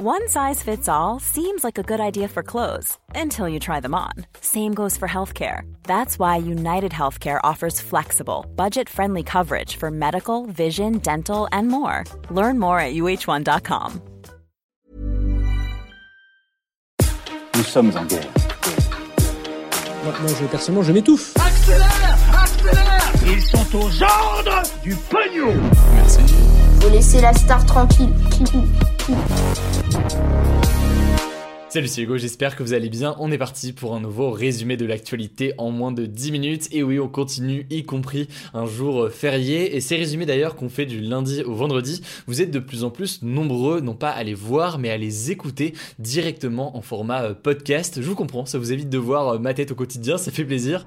One size fits all seems like a good idea for clothes until you try them on. Same goes for healthcare. That's why United Healthcare offers flexible, budget friendly coverage for medical, vision, dental, and more. Learn more at uh1.com. Nous sommes en guerre. Moi, moi, je, personnellement, je m'étouffe. Accélère Accélère Ils sont aux ordres du pognon Merci. Faut laisser la star tranquille. Salut c'est Hugo, j'espère que vous allez bien. On est parti pour un nouveau résumé de l'actualité en moins de 10 minutes. Et oui, on continue, y compris un jour férié. Et ces résumés d'ailleurs qu'on fait du lundi au vendredi, vous êtes de plus en plus nombreux, non pas à les voir, mais à les écouter directement en format euh, podcast. Je vous comprends, ça vous évite de voir euh, ma tête au quotidien, ça fait plaisir.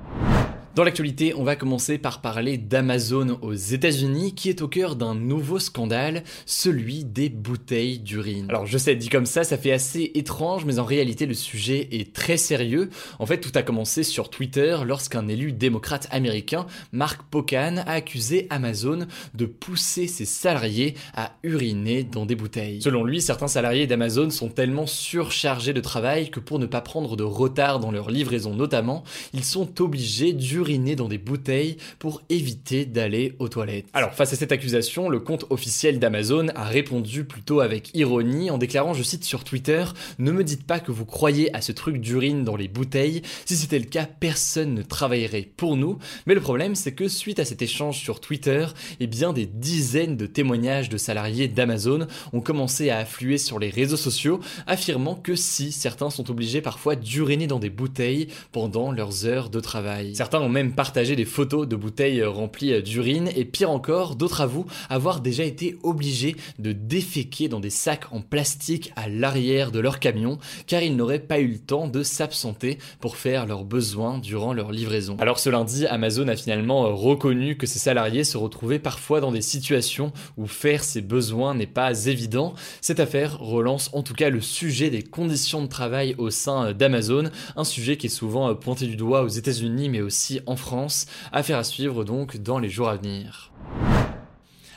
Dans l'actualité, on va commencer par parler d'Amazon aux États-Unis qui est au cœur d'un nouveau scandale, celui des bouteilles d'urine. Alors je sais, dit comme ça, ça fait assez étrange, mais en réalité le sujet est très sérieux. En fait, tout a commencé sur Twitter lorsqu'un élu démocrate américain, Mark Pocan, a accusé Amazon de pousser ses salariés à uriner dans des bouteilles. Selon lui, certains salariés d'Amazon sont tellement surchargés de travail que pour ne pas prendre de retard dans leur livraison notamment, ils sont obligés d'uriner uriner dans des bouteilles pour éviter d'aller aux toilettes. Alors face à cette accusation, le compte officiel d'Amazon a répondu plutôt avec ironie en déclarant, je cite sur Twitter, ne me dites pas que vous croyez à ce truc d'urine dans les bouteilles, si c'était le cas, personne ne travaillerait pour nous, mais le problème c'est que suite à cet échange sur Twitter, eh bien des dizaines de témoignages de salariés d'Amazon ont commencé à affluer sur les réseaux sociaux, affirmant que si certains sont obligés parfois d'uriner dans des bouteilles pendant leurs heures de travail. Certains ont même partagé des photos de bouteilles remplies d'urine et pire encore, d'autres avouent avoir déjà été obligés de déféquer dans des sacs en plastique à l'arrière de leur camion car ils n'auraient pas eu le temps de s'absenter pour faire leurs besoins durant leur livraison. Alors ce lundi, Amazon a finalement reconnu que ses salariés se retrouvaient parfois dans des situations où faire ses besoins n'est pas évident. Cette affaire relance en tout cas le sujet des conditions de travail au sein d'Amazon, un sujet qui est souvent pointé du doigt aux États-Unis mais aussi en France. Affaire à suivre donc dans les jours à venir.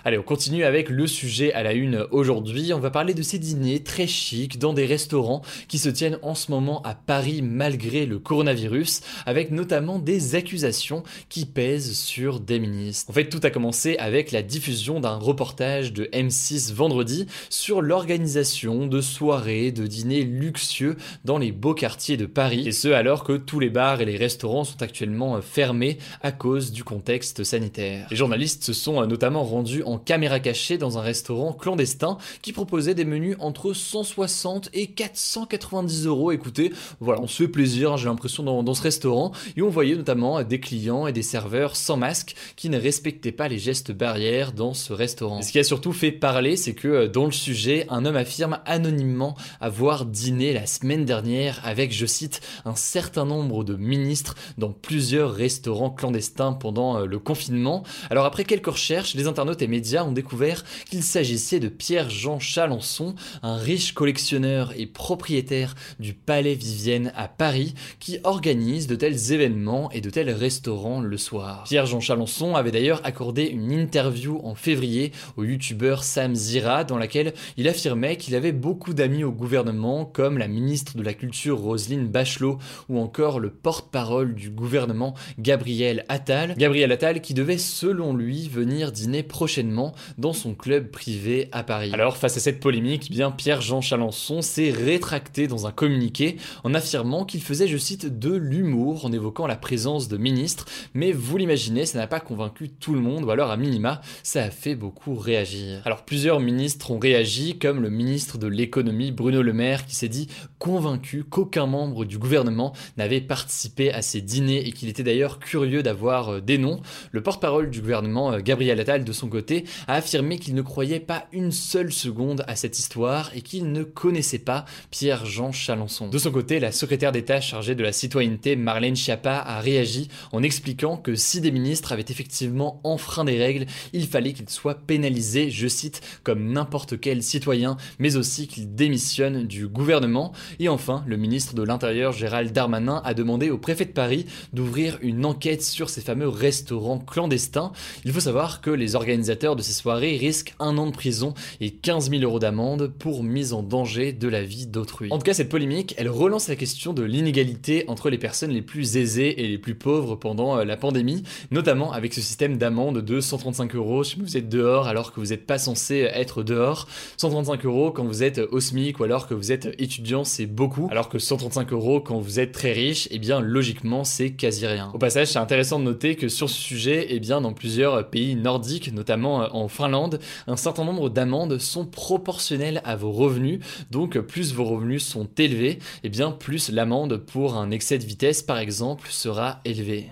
Allez, on continue avec le sujet à la une aujourd'hui. On va parler de ces dîners très chics dans des restaurants qui se tiennent en ce moment à Paris malgré le coronavirus, avec notamment des accusations qui pèsent sur des ministres. En fait, tout a commencé avec la diffusion d'un reportage de M6 vendredi sur l'organisation de soirées, de dîners luxueux dans les beaux quartiers de Paris, et ce alors que tous les bars et les restaurants sont actuellement fermés à cause du contexte sanitaire. Les journalistes se sont notamment rendus en caméra cachée dans un restaurant clandestin qui proposait des menus entre 160 et 490 euros. Écoutez, voilà, on se fait plaisir, hein, j'ai l'impression, dans, ce restaurant. Et on voyait notamment des clients et des serveurs sans masque qui ne respectaient pas les gestes barrières dans ce restaurant. ce qui a surtout fait parler, c'est que euh, dans le sujet, un homme affirme anonymement avoir dîné la semaine dernière avec, je cite, un certain nombre de ministres dans plusieurs restaurants clandestins pendant euh, le confinement. Alors après quelques recherches, les internautes et médias ont découvert qu'il s'agissait de Pierre-Jean Chalençon, un riche collectionneur et propriétaire du Palais Vivienne à Paris, qui organise de tels événements et de tels restaurants le soir. Pierre-Jean Chalençon avait d'ailleurs accordé une interview en février au youtubeur Sam Zira dans laquelle il affirmait qu'il avait beaucoup d'amis au gouvernement comme la ministre de la Culture Roselyne Bachelot ou encore le porte-parole du gouvernement Gabriel Attal. Gabriel Attal qui devait selon lui venir dîner prochainement dans son club privé à Paris. Alors face à cette polémique, eh bien Pierre-Jean Chalençon s'est rétracté dans un communiqué en affirmant qu'il faisait, je cite, de l'humour en évoquant la présence de ministres, mais vous l'imaginez, ça n'a pas convaincu tout le monde, ou alors à minima, ça a fait beaucoup réagir. Alors plusieurs ministres ont réagi, comme le ministre de l'économie Bruno Le Maire qui s'est dit convaincu qu'aucun membre du gouvernement n'avait participé à ces dîners et qu'il était d'ailleurs curieux d'avoir euh, des noms. Le porte-parole du gouvernement, euh, Gabriel Attal, de son côté, a affirmé qu'il ne croyait pas une seule seconde à cette histoire et qu'il ne connaissait pas Pierre-Jean Chalençon. De son côté, la secrétaire d'État chargée de la citoyenneté, Marlène Schiappa, a réagi en expliquant que si des ministres avaient effectivement enfreint des règles, il fallait qu'ils soient pénalisés, je cite, comme n'importe quel citoyen, mais aussi qu'ils démissionnent du gouvernement. Et enfin, le ministre de l'Intérieur, Gérald Darmanin, a demandé au préfet de Paris d'ouvrir une enquête sur ces fameux restaurants clandestins. Il faut savoir que les organisateurs de ces soirées risque un an de prison et 15 000 euros d'amende pour mise en danger de la vie d'autrui. En tout cas, cette polémique, elle relance la question de l'inégalité entre les personnes les plus aisées et les plus pauvres pendant euh, la pandémie, notamment avec ce système d'amende de 135 euros si vous êtes dehors alors que vous n'êtes pas censé être dehors, 135 euros quand vous êtes au SMIC ou alors que vous êtes étudiant, c'est beaucoup, alors que 135 euros quand vous êtes très riche, eh bien logiquement c'est quasi rien. Au passage, c'est intéressant de noter que sur ce sujet, eh bien dans plusieurs pays nordiques, notamment euh, en Finlande, un certain nombre d'amendes sont proportionnelles à vos revenus, donc plus vos revenus sont élevés, eh bien plus l'amende pour un excès de vitesse par exemple sera élevée.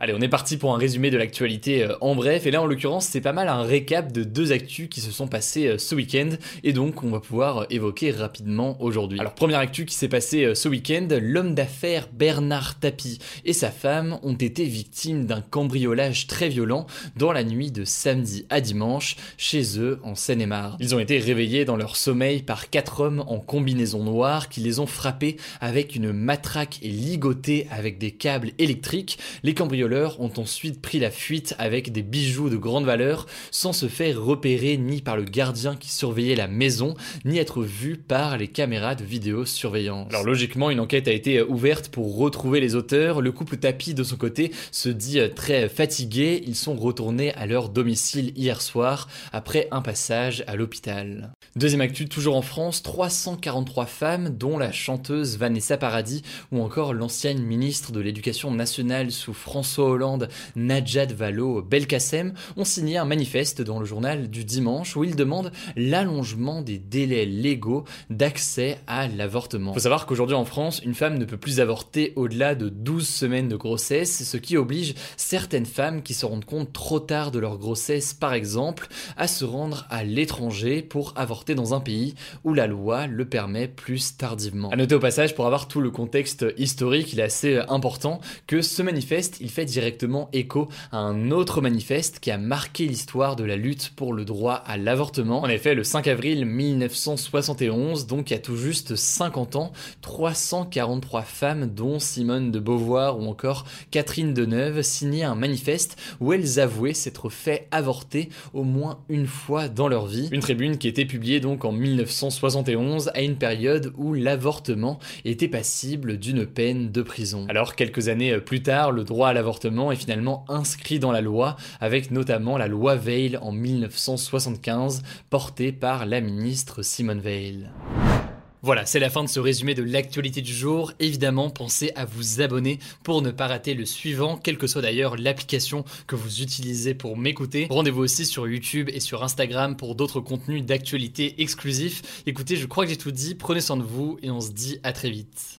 Allez, on est parti pour un résumé de l'actualité euh, en bref, et là en l'occurrence c'est pas mal un récap de deux actus qui se sont passés euh, ce week-end, et donc on va pouvoir euh, évoquer rapidement aujourd'hui. Alors première actu qui s'est passée ce week-end, l'homme d'affaires Bernard Tapie et sa femme ont été victimes d'un cambriolage très violent dans la nuit de samedi à dimanche chez eux en Seine-et-Marne. Ils ont été réveillés dans leur sommeil par quatre hommes en combinaison noire qui les ont frappés avec une matraque et ligotés avec des câbles électriques. Ont ensuite pris la fuite avec des bijoux de grande valeur sans se faire repérer ni par le gardien qui surveillait la maison, ni être vu par les caméras de vidéosurveillance. Alors logiquement, une enquête a été ouverte pour retrouver les auteurs. Le couple Tapi de son côté se dit très fatigué. Ils sont retournés à leur domicile hier soir après un passage à l'hôpital. Deuxième actu, toujours en France, 343 femmes, dont la chanteuse Vanessa Paradis ou encore l'ancienne ministre de l'Éducation nationale sous François Hollande, Najat Vallaud Belkacem ont signé un manifeste dans le journal du dimanche où ils demandent l'allongement des délais légaux d'accès à l'avortement. Il faut savoir qu'aujourd'hui en France, une femme ne peut plus avorter au-delà de 12 semaines de grossesse, ce qui oblige certaines femmes qui se rendent compte trop tard de leur grossesse par exemple à se rendre à l'étranger pour avorter dans un pays où la loi le permet plus tardivement. À noter au passage pour avoir tout le contexte historique, il est assez important que ce manifeste, il fait directement écho à un autre manifeste qui a marqué l'histoire de la lutte pour le droit à l'avortement. En effet, le 5 avril 1971, donc il y a tout juste 50 ans, 343 femmes, dont Simone de Beauvoir ou encore Catherine Deneuve, signaient un manifeste où elles avouaient s'être fait avorter au moins une fois dans leur vie. Une tribune qui était publiée donc en 1971 à une période où l'avortement était passible d'une peine de prison. Alors quelques années plus tard, le droit à l'avortement est finalement inscrit dans la loi, avec notamment la loi Veil en 1975, portée par la ministre Simone Veil. Voilà, c'est la fin de ce résumé de l'actualité du jour. Évidemment, pensez à vous abonner pour ne pas rater le suivant, quelle que soit d'ailleurs l'application que vous utilisez pour m'écouter. Rendez-vous aussi sur YouTube et sur Instagram pour d'autres contenus d'actualité exclusifs. Écoutez, je crois que j'ai tout dit, prenez soin de vous et on se dit à très vite.